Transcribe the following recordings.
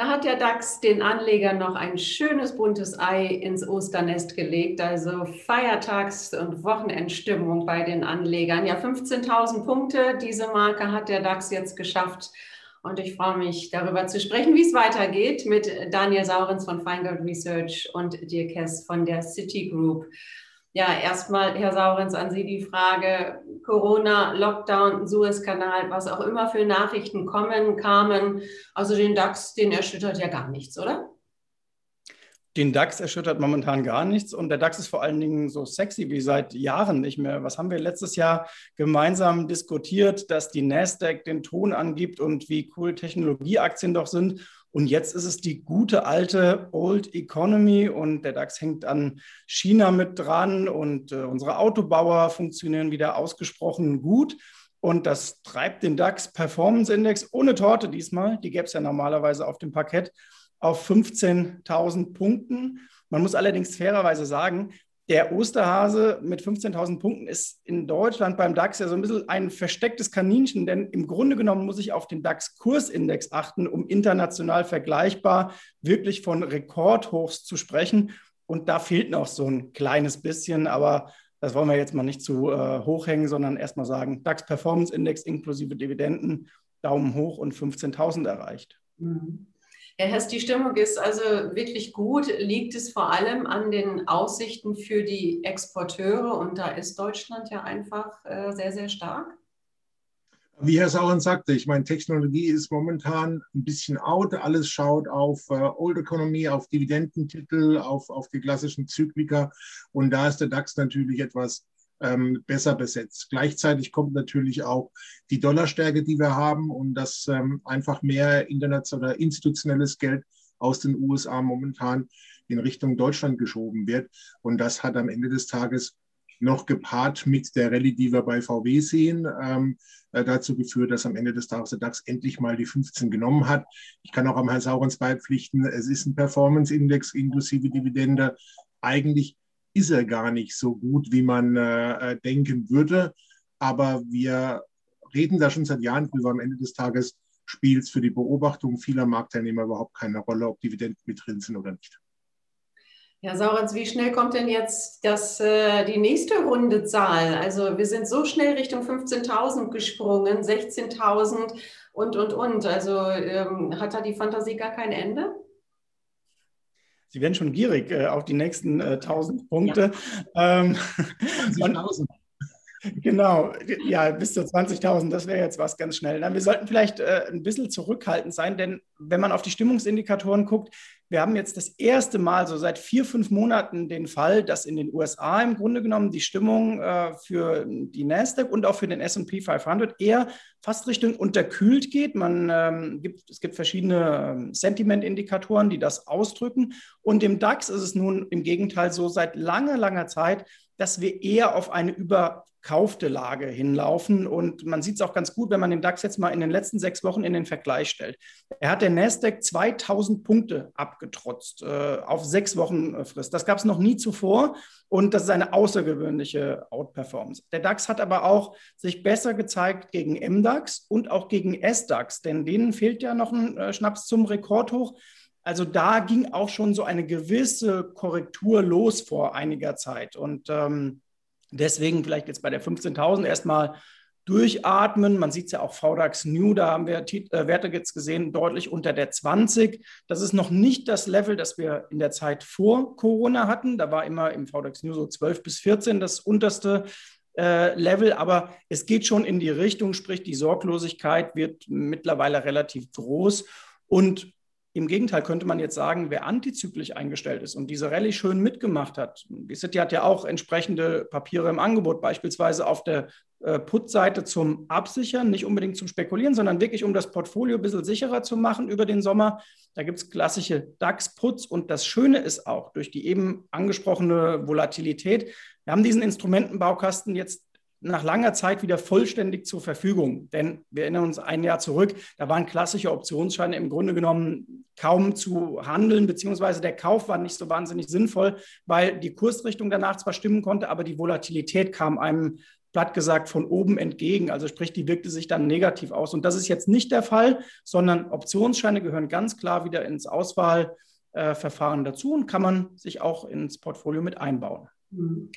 Da hat der DAX den Anlegern noch ein schönes buntes Ei ins Osternest gelegt, also Feiertags- und Wochenendstimmung bei den Anlegern. Ja, 15.000 Punkte, diese Marke hat der DAX jetzt geschafft. Und ich freue mich, darüber zu sprechen, wie es weitergeht mit Daniel Saurens von Feingold Research und Dirk Hess von der Citigroup. Ja, erstmal, Herr Saurens, an Sie die Frage, Corona, Lockdown, Suezkanal, was auch immer für Nachrichten kommen, kamen. Also den DAX, den erschüttert ja gar nichts, oder? Den DAX erschüttert momentan gar nichts und der DAX ist vor allen Dingen so sexy wie seit Jahren nicht mehr. Was haben wir letztes Jahr gemeinsam diskutiert, dass die Nasdaq den Ton angibt und wie cool Technologieaktien doch sind und jetzt ist es die gute alte Old Economy und der DAX hängt an China mit dran und äh, unsere Autobauer funktionieren wieder ausgesprochen gut. Und das treibt den DAX Performance Index ohne Torte diesmal, die gäbe es ja normalerweise auf dem Parkett, auf 15.000 Punkten. Man muss allerdings fairerweise sagen, der Osterhase mit 15.000 Punkten ist in Deutschland beim DAX ja so ein bisschen ein verstecktes Kaninchen, denn im Grunde genommen muss ich auf den DAX-Kursindex achten, um international vergleichbar wirklich von Rekordhochs zu sprechen. Und da fehlt noch so ein kleines bisschen, aber das wollen wir jetzt mal nicht zu äh, hoch hängen, sondern erstmal sagen, DAX Performance Index inklusive Dividenden, Daumen hoch und 15.000 erreicht. Mhm. Herr Hess, die Stimmung ist also wirklich gut. Liegt es vor allem an den Aussichten für die Exporteure? Und da ist Deutschland ja einfach äh, sehr, sehr stark. Wie Herr Sauren sagte, ich meine, Technologie ist momentan ein bisschen out. Alles schaut auf äh, Old Economy, auf Dividendentitel, auf, auf die klassischen Zyklika. Und da ist der DAX natürlich etwas ähm, besser besetzt. Gleichzeitig kommt natürlich auch die Dollarstärke, die wir haben und dass ähm, einfach mehr internationales oder institutionelles Geld aus den USA momentan in Richtung Deutschland geschoben wird. Und das hat am Ende des Tages noch gepaart mit der Rallye, die wir bei VW sehen, ähm, äh, dazu geführt, dass am Ende des Tages der DAX endlich mal die 15 genommen hat. Ich kann auch am Herrn Saurens beipflichten, es ist ein Performance-Index inklusive Dividende. Eigentlich ist er gar nicht so gut, wie man äh, äh, denken würde. Aber wir reden da schon seit Jahren drüber. Am Ende des Tages spielt es für die Beobachtung vieler Marktteilnehmer überhaupt keine Rolle, ob Dividenden mit drin sind oder nicht. Ja, Saurens, wie schnell kommt denn jetzt das, äh, die nächste runde Zahl? Also wir sind so schnell Richtung 15.000 gesprungen, 16.000 und, und, und. Also ähm, hat da die Fantasie gar kein Ende? Sie werden schon gierig äh, auf die nächsten äh, 1000 Punkte. Ja. Ähm, 20.000. Genau, ja, bis zu 20.000, das wäre jetzt was ganz schnell. wir sollten vielleicht äh, ein bisschen zurückhaltend sein, denn wenn man auf die Stimmungsindikatoren guckt, wir haben jetzt das erste Mal so seit vier, fünf Monaten den Fall, dass in den USA im Grunde genommen die Stimmung äh, für die Nasdaq und auch für den S&P 500 eher fast Richtung unterkühlt geht. Man ähm, gibt, es gibt verschiedene ähm, Sentiment-Indikatoren, die das ausdrücken. Und im DAX ist es nun im Gegenteil so seit langer, langer Zeit, dass wir eher auf eine überkaufte Lage hinlaufen. Und man sieht es auch ganz gut, wenn man den DAX jetzt mal in den letzten sechs Wochen in den Vergleich stellt. Er hat der Nasdaq 2000 Punkte abgetrotzt äh, auf sechs Wochen äh, Frist. Das gab es noch nie zuvor. Und das ist eine außergewöhnliche Outperformance. Der DAX hat aber auch sich besser gezeigt gegen MDAX und auch gegen SDAX, denn denen fehlt ja noch ein äh, Schnaps zum Rekordhoch. Also da ging auch schon so eine gewisse Korrektur los vor einiger Zeit. Und ähm, deswegen vielleicht jetzt bei der 15.000 erstmal durchatmen. Man sieht es ja auch VDAX New, da haben wir äh, Werte jetzt gesehen, deutlich unter der 20. Das ist noch nicht das Level, das wir in der Zeit vor Corona hatten. Da war immer im VDAX New so 12 bis 14 das unterste äh, Level, aber es geht schon in die Richtung, sprich die Sorglosigkeit wird mittlerweile relativ groß. Und im Gegenteil könnte man jetzt sagen, wer antizyklisch eingestellt ist und diese Rallye schön mitgemacht hat, die City hat ja auch entsprechende Papiere im Angebot, beispielsweise auf der äh, Put-Seite zum Absichern, nicht unbedingt zum Spekulieren, sondern wirklich um das Portfolio ein bisschen sicherer zu machen über den Sommer. Da gibt es klassische DAX-Puts und das Schöne ist auch durch die eben angesprochene Volatilität, wir haben diesen Instrumentenbaukasten jetzt nach langer Zeit wieder vollständig zur Verfügung. Denn wir erinnern uns ein Jahr zurück, da waren klassische Optionsscheine im Grunde genommen kaum zu handeln, beziehungsweise der Kauf war nicht so wahnsinnig sinnvoll, weil die Kursrichtung danach zwar stimmen konnte, aber die Volatilität kam einem platt gesagt von oben entgegen. Also sprich, die wirkte sich dann negativ aus. Und das ist jetzt nicht der Fall, sondern Optionsscheine gehören ganz klar wieder ins Auswahlverfahren dazu und kann man sich auch ins Portfolio mit einbauen. Mhm.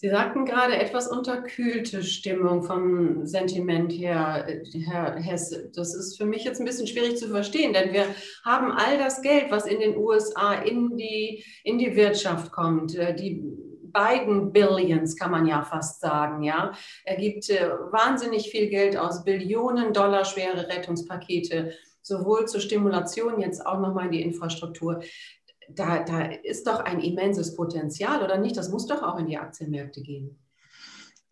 Sie sagten gerade etwas unterkühlte Stimmung vom Sentiment her, Herr Hesse. Das ist für mich jetzt ein bisschen schwierig zu verstehen, denn wir haben all das Geld, was in den USA in die, in die Wirtschaft kommt, äh, die beiden Billions kann man ja fast sagen, ja. Er gibt äh, wahnsinnig viel Geld aus, Billionen Dollar schwere Rettungspakete, sowohl zur Stimulation, jetzt auch nochmal in die Infrastruktur da, da ist doch ein immenses Potenzial, oder nicht? Das muss doch auch in die Aktienmärkte gehen.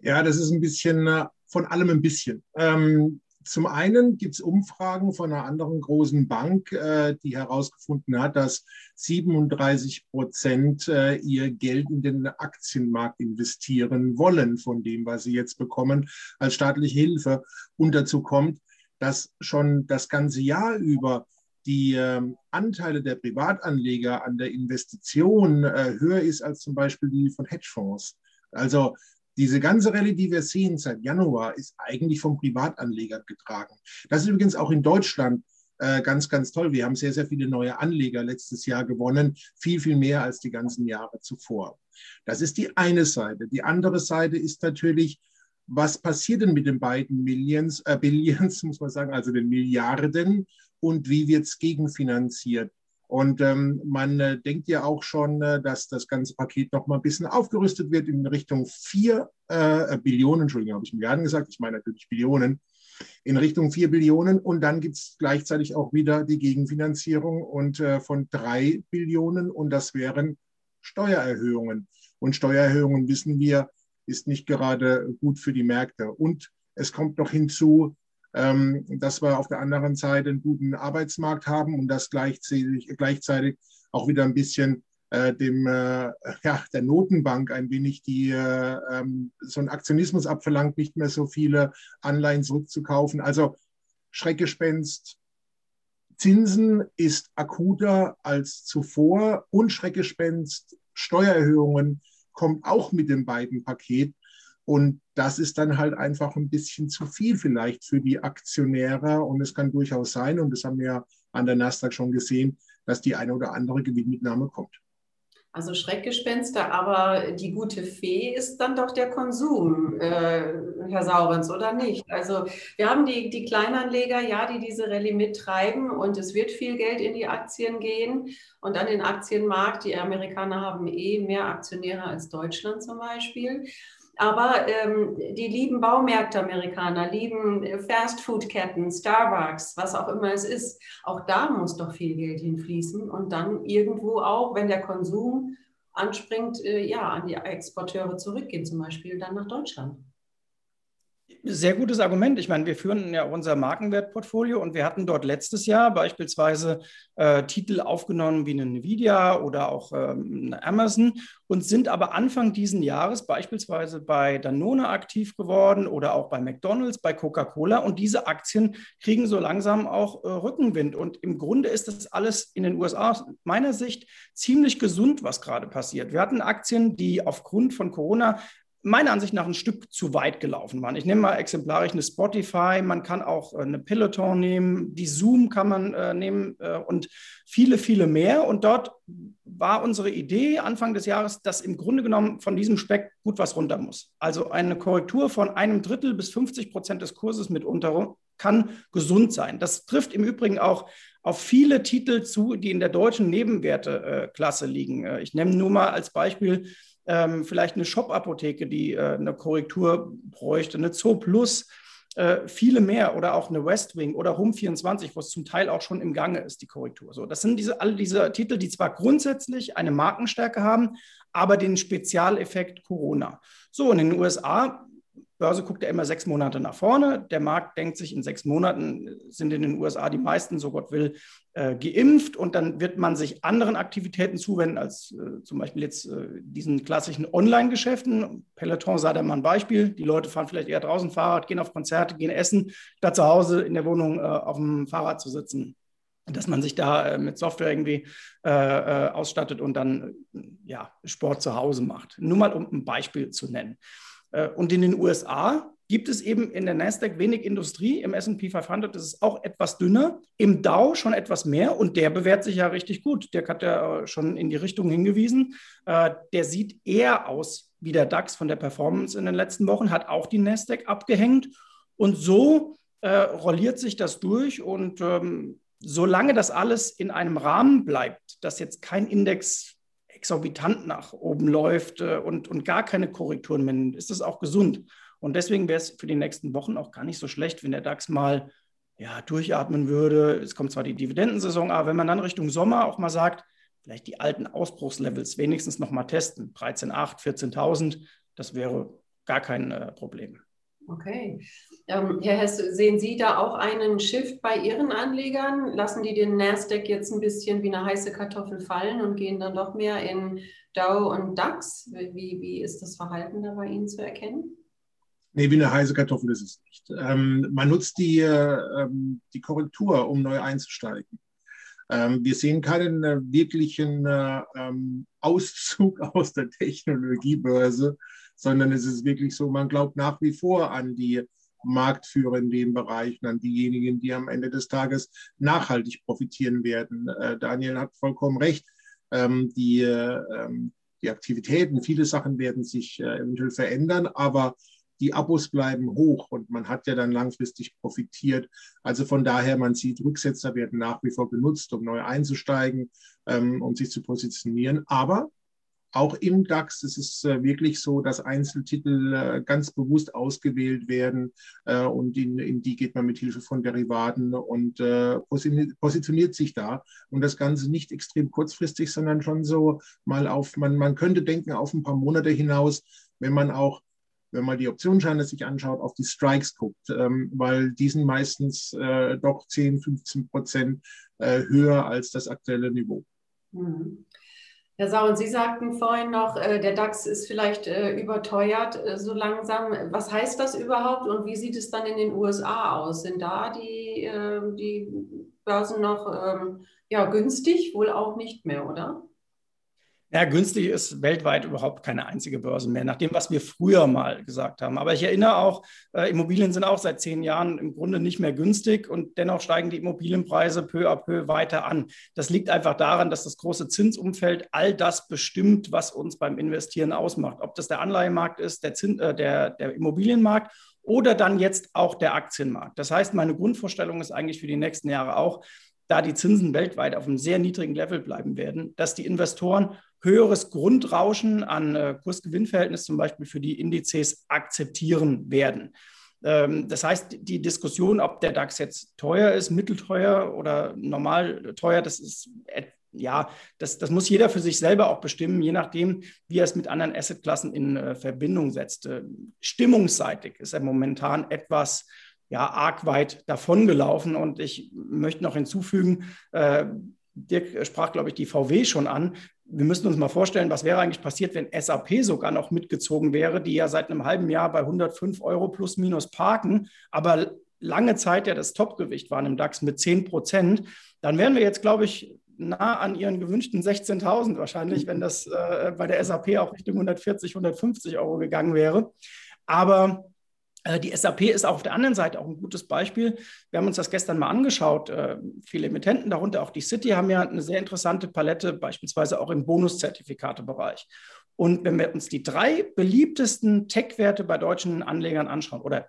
Ja, das ist ein bisschen äh, von allem ein bisschen. Ähm, zum einen gibt es Umfragen von einer anderen großen Bank, äh, die herausgefunden hat, dass 37 Prozent äh, ihr Geld in den Aktienmarkt investieren wollen, von dem, was sie jetzt bekommen als staatliche Hilfe. Und dazu kommt, dass schon das ganze Jahr über die ähm, Anteile der Privatanleger an der Investition äh, höher ist als zum Beispiel die von Hedgefonds. Also diese ganze Rallye, die wir sehen seit Januar, ist eigentlich vom Privatanleger getragen. Das ist übrigens auch in Deutschland äh, ganz, ganz toll. Wir haben sehr, sehr viele neue Anleger letztes Jahr gewonnen, viel, viel mehr als die ganzen Jahre zuvor. Das ist die eine Seite. Die andere Seite ist natürlich, was passiert denn mit den beiden Millions, äh, Billions, muss man sagen, also den Milliarden und wie wird es gegenfinanziert. Und ähm, man äh, denkt ja auch schon, äh, dass das ganze Paket noch mal ein bisschen aufgerüstet wird in Richtung 4 äh, Billionen, Entschuldigung, habe ich Milliarden gesagt, ich meine natürlich Billionen, in Richtung 4 Billionen. Und dann gibt es gleichzeitig auch wieder die Gegenfinanzierung und äh, von 3 Billionen und das wären Steuererhöhungen. Und Steuererhöhungen, wissen wir, ist nicht gerade gut für die Märkte. Und es kommt noch hinzu, dass wir auf der anderen Seite einen guten Arbeitsmarkt haben und das gleichzeitig, gleichzeitig auch wieder ein bisschen äh, dem, äh, ja, der Notenbank ein wenig die, äh, ähm, so ein Aktionismus abverlangt, nicht mehr so viele Anleihen zurückzukaufen. Also Schreckgespenst, Zinsen ist akuter als zuvor und Schreckgespenst, Steuererhöhungen kommt auch mit dem beiden Paket. Und das ist dann halt einfach ein bisschen zu viel vielleicht für die Aktionäre. Und es kann durchaus sein, und das haben wir ja an der Nasdaq schon gesehen, dass die eine oder andere Gewinnmitnahme kommt. Also Schreckgespenster, aber die gute Fee ist dann doch der Konsum, äh, Herr Saurens, oder nicht? Also wir haben die, die Kleinanleger, ja, die diese Rallye mittreiben und es wird viel Geld in die Aktien gehen und an den Aktienmarkt. Die Amerikaner haben eh mehr Aktionäre als Deutschland zum Beispiel. Aber ähm, die lieben Baumärkte Amerikaner, lieben äh, Fastfood-Ketten, Starbucks, was auch immer es ist. Auch da muss doch viel Geld hinfließen und dann irgendwo auch, wenn der Konsum anspringt, äh, ja, an die Exporteure zurückgehen, zum Beispiel dann nach Deutschland. Sehr gutes Argument. Ich meine, wir führen ja unser Markenwertportfolio und wir hatten dort letztes Jahr beispielsweise äh, Titel aufgenommen wie eine Nvidia oder auch ähm, eine Amazon und sind aber Anfang diesen Jahres beispielsweise bei Danone aktiv geworden oder auch bei McDonald's, bei Coca-Cola und diese Aktien kriegen so langsam auch äh, Rückenwind. Und im Grunde ist das alles in den USA aus meiner Sicht ziemlich gesund, was gerade passiert. Wir hatten Aktien, die aufgrund von Corona meiner Ansicht nach ein Stück zu weit gelaufen waren. Ich nehme mal exemplarisch eine Spotify, man kann auch äh, eine Peloton nehmen, die Zoom kann man äh, nehmen äh, und viele, viele mehr. Und dort war unsere Idee Anfang des Jahres, dass im Grunde genommen von diesem Speck gut was runter muss. Also eine Korrektur von einem Drittel bis 50 Prozent des Kurses mitunter kann gesund sein. Das trifft im Übrigen auch auf viele Titel zu, die in der deutschen Nebenwerteklasse liegen. Äh, ich nehme nur mal als Beispiel ähm, vielleicht eine Shop-Apotheke, die äh, eine Korrektur bräuchte, eine Zoo Plus, äh, viele mehr oder auch eine Westwing oder Home24, wo es zum Teil auch schon im Gange ist, die Korrektur. So, das sind diese, alle diese Titel, die zwar grundsätzlich eine Markenstärke haben, aber den Spezialeffekt Corona. So, und in den USA Börse guckt ja immer sechs Monate nach vorne. Der Markt denkt sich, in sechs Monaten sind in den USA die meisten, so Gott will, äh, geimpft und dann wird man sich anderen Aktivitäten zuwenden, als äh, zum Beispiel jetzt äh, diesen klassischen Online-Geschäften. Peloton sei da mal ein Beispiel. Die Leute fahren vielleicht eher draußen Fahrrad, gehen auf Konzerte, gehen essen, statt zu Hause in der Wohnung auf dem Fahrrad zu sitzen dass man sich da mit Software irgendwie äh, ausstattet und dann ja, Sport zu Hause macht. Nur mal um ein Beispiel zu nennen. Äh, und in den USA gibt es eben in der Nasdaq wenig Industrie. Im SP 500 ist es auch etwas dünner. Im Dow schon etwas mehr und der bewährt sich ja richtig gut. Der hat ja schon in die Richtung hingewiesen. Äh, der sieht eher aus wie der DAX von der Performance in den letzten Wochen, hat auch die Nasdaq abgehängt. Und so äh, rolliert sich das durch. Und ähm, solange das alles in einem Rahmen bleibt, dass jetzt kein Index exorbitant nach oben läuft äh, und, und gar keine Korrekturen mehr, ist das auch gesund. Und deswegen wäre es für die nächsten Wochen auch gar nicht so schlecht, wenn der DAX mal ja, durchatmen würde. Es kommt zwar die Dividendensaison, aber wenn man dann Richtung Sommer auch mal sagt, vielleicht die alten Ausbruchslevels wenigstens noch mal testen, 13.8, 14.000, das wäre gar kein äh, Problem. Okay. Ähm, Herr Hess, sehen Sie da auch einen Shift bei Ihren Anlegern? Lassen die den Nasdaq jetzt ein bisschen wie eine heiße Kartoffel fallen und gehen dann doch mehr in Dow und DAX? Wie, wie ist das Verhalten da bei Ihnen zu erkennen? Nee, wie eine heiße Kartoffel ist es nicht. Ähm, man nutzt die, ähm, die Korrektur, um neu einzusteigen. Ähm, wir sehen keinen äh, wirklichen äh, ähm, Auszug aus der Technologiebörse, sondern es ist wirklich so, man glaubt nach wie vor an die Marktführer in dem Bereich und an diejenigen, die am Ende des Tages nachhaltig profitieren werden. Äh, Daniel hat vollkommen recht. Ähm, die, ähm, die Aktivitäten, viele Sachen werden sich äh, eventuell verändern, aber die Abos bleiben hoch und man hat ja dann langfristig profitiert. Also von daher, man sieht, Rücksetzer werden nach wie vor genutzt, um neu einzusteigen, ähm, um sich zu positionieren. Aber auch im DAX ist es äh, wirklich so, dass Einzeltitel äh, ganz bewusst ausgewählt werden äh, und in, in, die geht man mit Hilfe von Derivaten und positioniert sich da. Und das Ganze nicht extrem kurzfristig, sondern schon so mal auf, man, man könnte denken, auf ein paar Monate hinaus, wenn man auch wenn man die Optionsscheine sich anschaut, auf die Strikes guckt, ähm, weil die sind meistens doch 10, 15 Prozent höher als das aktuelle Niveau. Mhm. Herr Sauen, Sie sagten vorhin noch, äh, der DAX ist vielleicht äh, überteuert äh, so langsam. Was heißt das überhaupt und wie sieht es dann in den USA aus? Sind da die, ähm, die Börsen noch ähm, ja, günstig? Wohl auch nicht mehr, oder? Ja, günstig ist weltweit überhaupt keine einzige Börse mehr, nach dem, was wir früher mal gesagt haben. Aber ich erinnere auch, äh, Immobilien sind auch seit zehn Jahren im Grunde nicht mehr günstig und dennoch steigen die Immobilienpreise peu à peu weiter an. Das liegt einfach daran, dass das große Zinsumfeld all das bestimmt, was uns beim Investieren ausmacht. Ob das der Anleihemarkt ist, der, Zins, äh, der, der Immobilienmarkt oder dann jetzt auch der Aktienmarkt. Das heißt, meine Grundvorstellung ist eigentlich für die nächsten Jahre auch, da die Zinsen weltweit auf einem sehr niedrigen Level bleiben werden, dass die Investoren höheres Grundrauschen an äh, Kursgewinnverhältnis zum Beispiel für die Indizes akzeptieren werden. Ähm, das heißt, die Diskussion, ob der DAX jetzt teuer ist, mittelteuer oder normal teuer, das ist ja, das, das muss jeder für sich selber auch bestimmen, je nachdem, wie er es mit anderen Assetklassen in äh, Verbindung setzt. Äh, stimmungsseitig ist er momentan etwas ja, arg weit davongelaufen. Und ich möchte noch hinzufügen, Dirk sprach, glaube ich, die VW schon an wir müssen uns mal vorstellen, was wäre eigentlich passiert, wenn SAP sogar noch mitgezogen wäre, die ja seit einem halben Jahr bei 105 Euro plus minus parken, aber lange Zeit ja das Topgewicht waren im DAX mit 10 Prozent. Dann wären wir jetzt, glaube ich, nah an ihren gewünschten 16.000 wahrscheinlich, wenn das äh, bei der SAP auch Richtung 140, 150 Euro gegangen wäre. Aber die SAP ist auf der anderen Seite auch ein gutes Beispiel. Wir haben uns das gestern mal angeschaut. Äh, viele Emittenten, darunter auch die City, haben ja eine sehr interessante Palette, beispielsweise auch im Bonuszertifikatebereich. Und wenn wir uns die drei beliebtesten Tech-Werte bei deutschen Anlegern anschauen, oder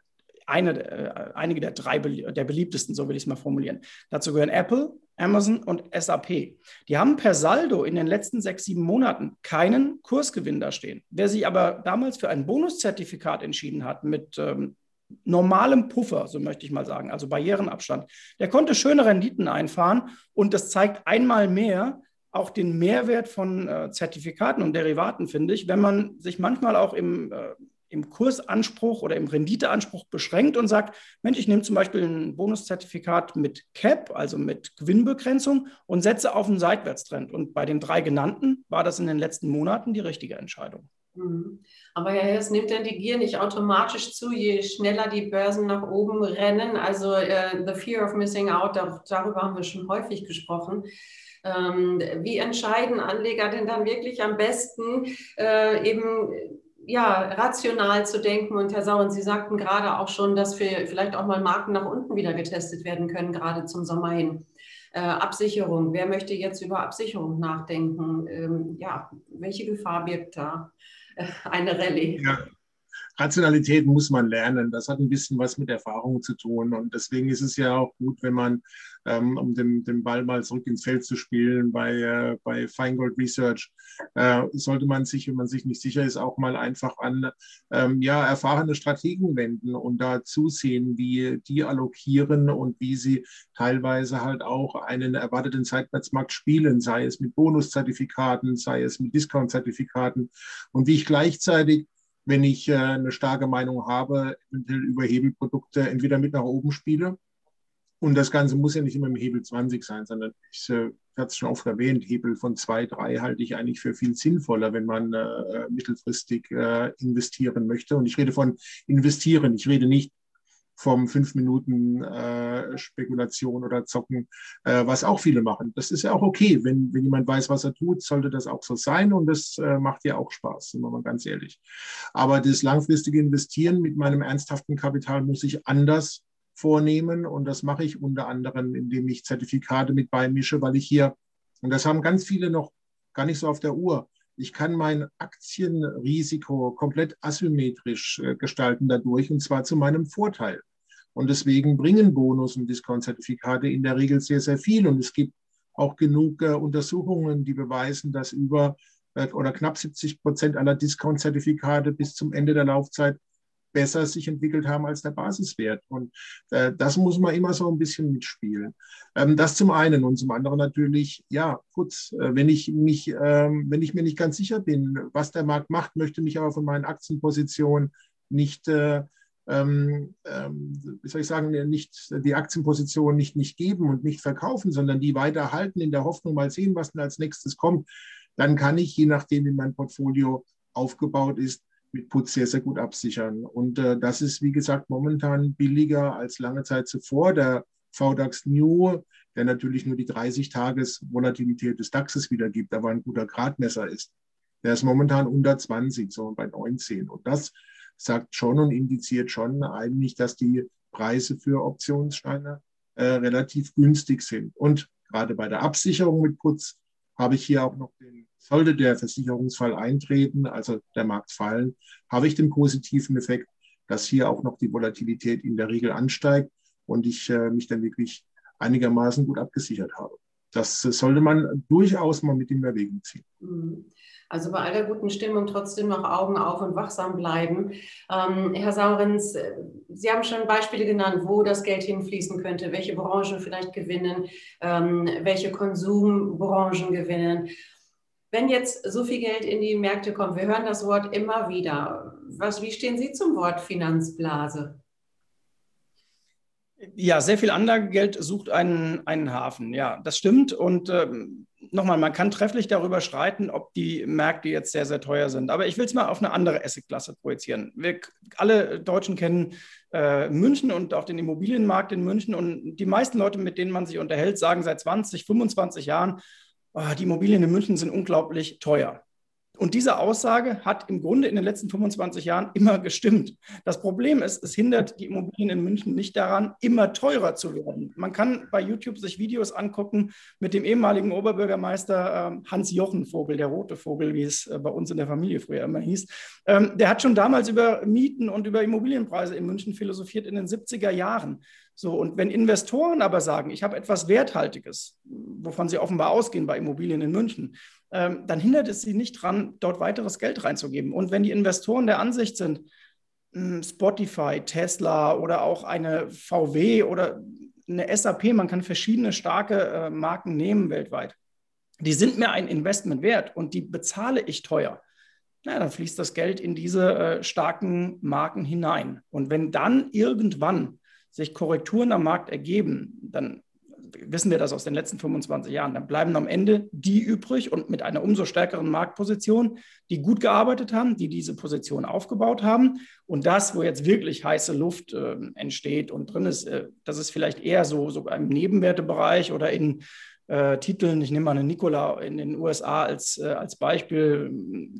eine, äh, einige der drei der beliebtesten, so will ich es mal formulieren. Dazu gehören Apple, Amazon und SAP. Die haben per Saldo in den letzten sechs, sieben Monaten keinen Kursgewinn da stehen. Wer sich aber damals für ein Bonuszertifikat entschieden hat mit ähm, normalem Puffer, so möchte ich mal sagen, also Barrierenabstand, der konnte schöne Renditen einfahren und das zeigt einmal mehr, auch den Mehrwert von äh, Zertifikaten und Derivaten, finde ich, wenn man sich manchmal auch im äh, im Kursanspruch oder im Renditeanspruch beschränkt und sagt, Mensch, ich nehme zum Beispiel ein Bonuszertifikat mit Cap, also mit Gewinnbegrenzung und setze auf einen Seitwärtstrend. Und bei den drei genannten war das in den letzten Monaten die richtige Entscheidung. Mhm. Aber Herr Hess, nimmt denn die Gier nicht automatisch zu, je schneller die Börsen nach oben rennen? Also uh, the fear of missing out, darüber haben wir schon häufig gesprochen. Ähm, wie entscheiden Anleger denn dann wirklich am besten äh, eben ja, rational zu denken. Und Herr Sauren, Sie sagten gerade auch schon, dass wir vielleicht auch mal Marken nach unten wieder getestet werden können, gerade zum Sommer hin. Äh, Absicherung. Wer möchte jetzt über Absicherung nachdenken? Ähm, ja, welche Gefahr birgt da äh, eine Rallye? Ja, Rationalität muss man lernen. Das hat ein bisschen was mit Erfahrung zu tun. Und deswegen ist es ja auch gut, wenn man, ähm, um den, den Ball mal zurück ins Feld zu spielen, bei, äh, bei Feingold Research, äh, sollte man sich, wenn man sich nicht sicher ist, auch mal einfach an ähm, ja, erfahrene Strategen wenden und da zusehen, wie die allokieren und wie sie teilweise halt auch einen erwarteten Zeitplatzmarkt spielen, sei es mit Bonuszertifikaten, sei es mit Discount-Zertifikaten und wie ich gleichzeitig wenn ich äh, eine starke Meinung habe, eventuell über Hebelprodukte entweder mit nach oben spiele. Und das Ganze muss ja nicht immer im Hebel 20 sein, sondern ich äh, hatte es schon oft erwähnt, Hebel von 2, 3 halte ich eigentlich für viel sinnvoller, wenn man äh, mittelfristig investieren möchte. Und ich rede von investieren. Ich rede nicht vom fünf Minuten äh, Spekulation oder Zocken, äh, was auch viele machen. Das ist ja auch okay. Wenn, wenn jemand weiß, was er tut, sollte das auch so sein und das äh, macht ja auch Spaß, sind wir mal ganz ehrlich. Aber das langfristige Investieren mit meinem ernsthaften Kapital muss ich anders vornehmen und das mache ich unter anderem, indem ich Zertifikate mit beimische, weil ich hier, und das haben ganz viele noch gar nicht so auf der Uhr, ich kann mein Aktienrisiko komplett asymmetrisch äh, gestalten dadurch und zwar zu meinem Vorteil. Und deswegen bringen Bonus- und Discount-Zertifikate in der Regel sehr, sehr viel. Und es gibt auch genug äh, Untersuchungen, die beweisen, dass über äh, oder knapp 70 Prozent aller Discount-Zertifikate bis zum Ende der Laufzeit besser sich entwickelt haben als der Basiswert. Und äh, das muss man immer so ein bisschen mitspielen. Ähm, das zum einen und zum anderen natürlich, ja, kurz, äh, wenn ich mich, ähm, wenn ich mir nicht ganz sicher bin, was der Markt macht, möchte mich aber von meinen Aktienpositionen nicht äh, ähm, ähm, wie soll ich sagen, nicht die Aktienposition nicht, nicht geben und nicht verkaufen, sondern die weiter halten in der Hoffnung, mal sehen, was denn als nächstes kommt, dann kann ich, je nachdem, wie mein Portfolio aufgebaut ist, mit Putz sehr, sehr gut absichern. Und äh, das ist, wie gesagt, momentan billiger als lange Zeit zuvor. Der VDAX New, der natürlich nur die 30-Tages-Volatilität des DAXes wiedergibt, aber ein guter Gradmesser ist, der ist momentan unter 20, so bei 19. Und das sagt schon und indiziert schon eigentlich, dass die Preise für Optionssteine äh, relativ günstig sind. Und gerade bei der Absicherung mit Putz habe ich hier auch noch den, sollte der Versicherungsfall eintreten, also der Markt fallen, habe ich den positiven Effekt, dass hier auch noch die Volatilität in der Regel ansteigt und ich äh, mich dann wirklich einigermaßen gut abgesichert habe. Das äh, sollte man durchaus mal mit in Erwägung ziehen. Mhm. Also bei all der guten Stimmung trotzdem noch Augen auf und wachsam bleiben. Ähm, Herr Saurens, äh, Sie haben schon Beispiele genannt, wo das Geld hinfließen könnte, welche Branchen vielleicht gewinnen, ähm, welche Konsumbranchen gewinnen. Wenn jetzt so viel Geld in die Märkte kommt, wir hören das Wort immer wieder. Was, wie stehen Sie zum Wort Finanzblase? Ja, sehr viel Anlagegeld sucht einen, einen Hafen. Ja, das stimmt. Und ähm, nochmal, man kann trefflich darüber streiten, ob die Märkte jetzt sehr, sehr teuer sind. Aber ich will es mal auf eine andere Assetklasse projizieren. Wir alle Deutschen kennen äh, München und auch den Immobilienmarkt in München. Und die meisten Leute, mit denen man sich unterhält, sagen seit 20, 25 Jahren, oh, die Immobilien in München sind unglaublich teuer. Und diese Aussage hat im Grunde in den letzten 25 Jahren immer gestimmt. Das Problem ist, es hindert die Immobilien in München nicht daran, immer teurer zu werden. Man kann bei YouTube sich Videos angucken mit dem ehemaligen Oberbürgermeister ähm, Hans-Jochen Vogel, der rote Vogel, wie es äh, bei uns in der Familie früher immer hieß. Ähm, der hat schon damals über Mieten und über Immobilienpreise in München philosophiert in den 70er Jahren. So, und wenn Investoren aber sagen, ich habe etwas Werthaltiges, wovon sie offenbar ausgehen bei Immobilien in München, ähm, dann hindert es sie nicht dran, dort weiteres Geld reinzugeben. Und wenn die Investoren der Ansicht sind, hm, Spotify, Tesla oder auch eine VW oder eine SAP, man kann verschiedene starke äh, Marken nehmen weltweit, die sind mir ein Investment wert und die bezahle ich teuer. Na, dann fließt das Geld in diese äh, starken Marken hinein. Und wenn dann irgendwann sich Korrekturen am Markt ergeben, dann wissen wir das aus den letzten 25 Jahren, dann bleiben am Ende die übrig und mit einer umso stärkeren Marktposition, die gut gearbeitet haben, die diese Position aufgebaut haben. Und das, wo jetzt wirklich heiße Luft äh, entsteht und drin ist, äh, das ist vielleicht eher so, so im Nebenwertebereich oder in äh, Titeln. Ich nehme mal einen Nikola in den USA als, äh, als Beispiel,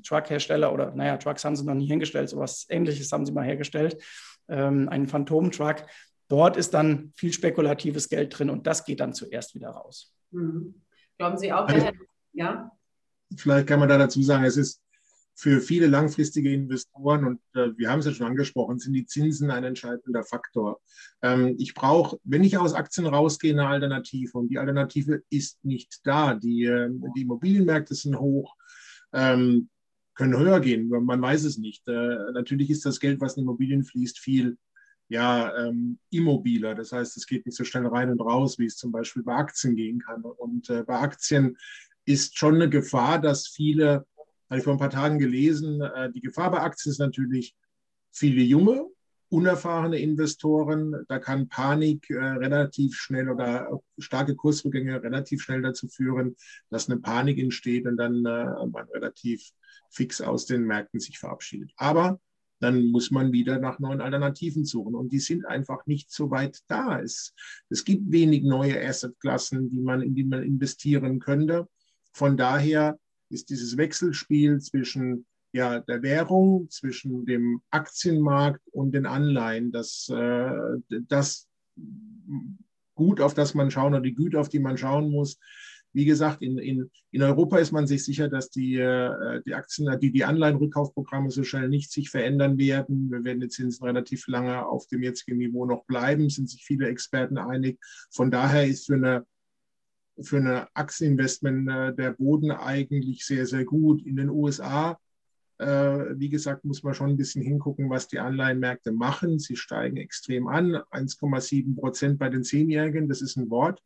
Truckhersteller oder naja, Trucks haben sie noch nie hingestellt, sowas ähnliches haben sie mal hergestellt, ähm, einen Phantom-Truck. Dort ist dann viel spekulatives Geld drin und das geht dann zuerst wieder raus. Mhm. Glauben Sie auch, also, ja? Vielleicht kann man da dazu sagen, es ist für viele langfristige Investoren, und äh, wir haben es ja schon angesprochen, sind die Zinsen ein entscheidender Faktor. Ähm, ich brauche, wenn ich aus Aktien rausgehe, eine Alternative. Und die Alternative ist nicht da. Die, äh, die Immobilienmärkte sind hoch, ähm, können höher gehen, man weiß es nicht. Äh, natürlich ist das Geld, was in Immobilien fließt, viel ja, ähm, immobiler. Das heißt, es geht nicht so schnell rein und raus, wie es zum Beispiel bei Aktien gehen kann. Und äh, bei Aktien ist schon eine Gefahr, dass viele habe ich vor ein paar Tagen gelesen, äh, die Gefahr bei Aktien ist natürlich viele junge, unerfahrene Investoren. Da kann Panik äh, relativ schnell oder starke Kursrückgänge relativ schnell dazu führen, dass eine Panik entsteht und dann äh, man relativ fix aus den Märkten sich verabschiedet. Aber dann muss man wieder nach neuen Alternativen suchen. Und die sind einfach nicht so weit da. Es, es gibt wenig neue Assetklassen, die man, in die man investieren könnte. Von daher ist dieses Wechselspiel zwischen ja, der Währung, zwischen dem Aktienmarkt und den Anleihen, das, äh, das Gut, auf das man schauen oder die Güte, auf die man schauen muss. Wie gesagt, in, in, in Europa ist man sich sicher, dass die, äh, die Aktien, die, die Anleihenrückkaufprogramme so schnell nicht sich verändern werden. Wir werden die Zinsen relativ lange auf dem jetzigen Niveau noch bleiben, sind sich viele Experten einig. Von daher ist für eine für eine Aktieninvestment äh, der Boden eigentlich sehr, sehr gut. In den USA, äh, wie gesagt, muss man schon ein bisschen hingucken, was die Anleihenmärkte machen. Sie steigen extrem an, 1,7 Prozent bei den Zehnjährigen, das ist ein Wort.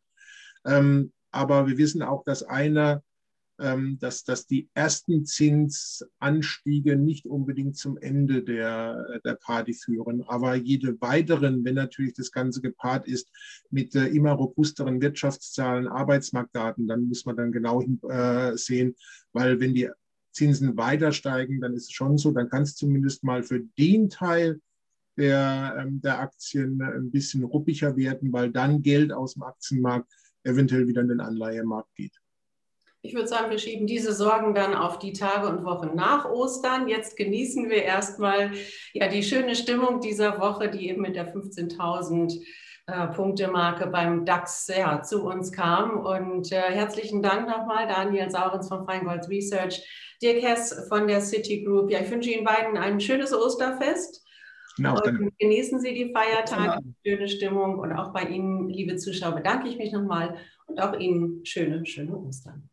Ähm, aber wir wissen auch, dass einer ähm, dass, dass die ersten Zinsanstiege nicht unbedingt zum Ende der, der Party führen. Aber jede weiteren, wenn natürlich das Ganze gepaart ist mit äh, immer robusteren Wirtschaftszahlen, Arbeitsmarktdaten, dann muss man dann genau äh, sehen, weil wenn die Zinsen weiter steigen, dann ist es schon so, dann kann es zumindest mal für den Teil der, ähm, der Aktien ein bisschen ruppiger werden, weil dann Geld aus dem Aktienmarkt eventuell wieder in den Anleihemarkt geht. Ich würde sagen, wir schieben diese Sorgen dann auf die Tage und Wochen nach Ostern. Jetzt genießen wir erstmal ja, die schöne Stimmung dieser Woche, die eben mit der 15.000 äh, Punkte-Marke beim DAX ja, zu uns kam. Und äh, herzlichen Dank nochmal, Daniel Saurens von Feingold Research, Dirk Hess von der Citigroup. Ja, ich wünsche Ihnen beiden ein schönes Osterfest. Genau, und genießen Sie die Feiertage, schöne Stimmung und auch bei Ihnen, liebe Zuschauer, bedanke ich mich nochmal und auch Ihnen schöne, schöne Ostern.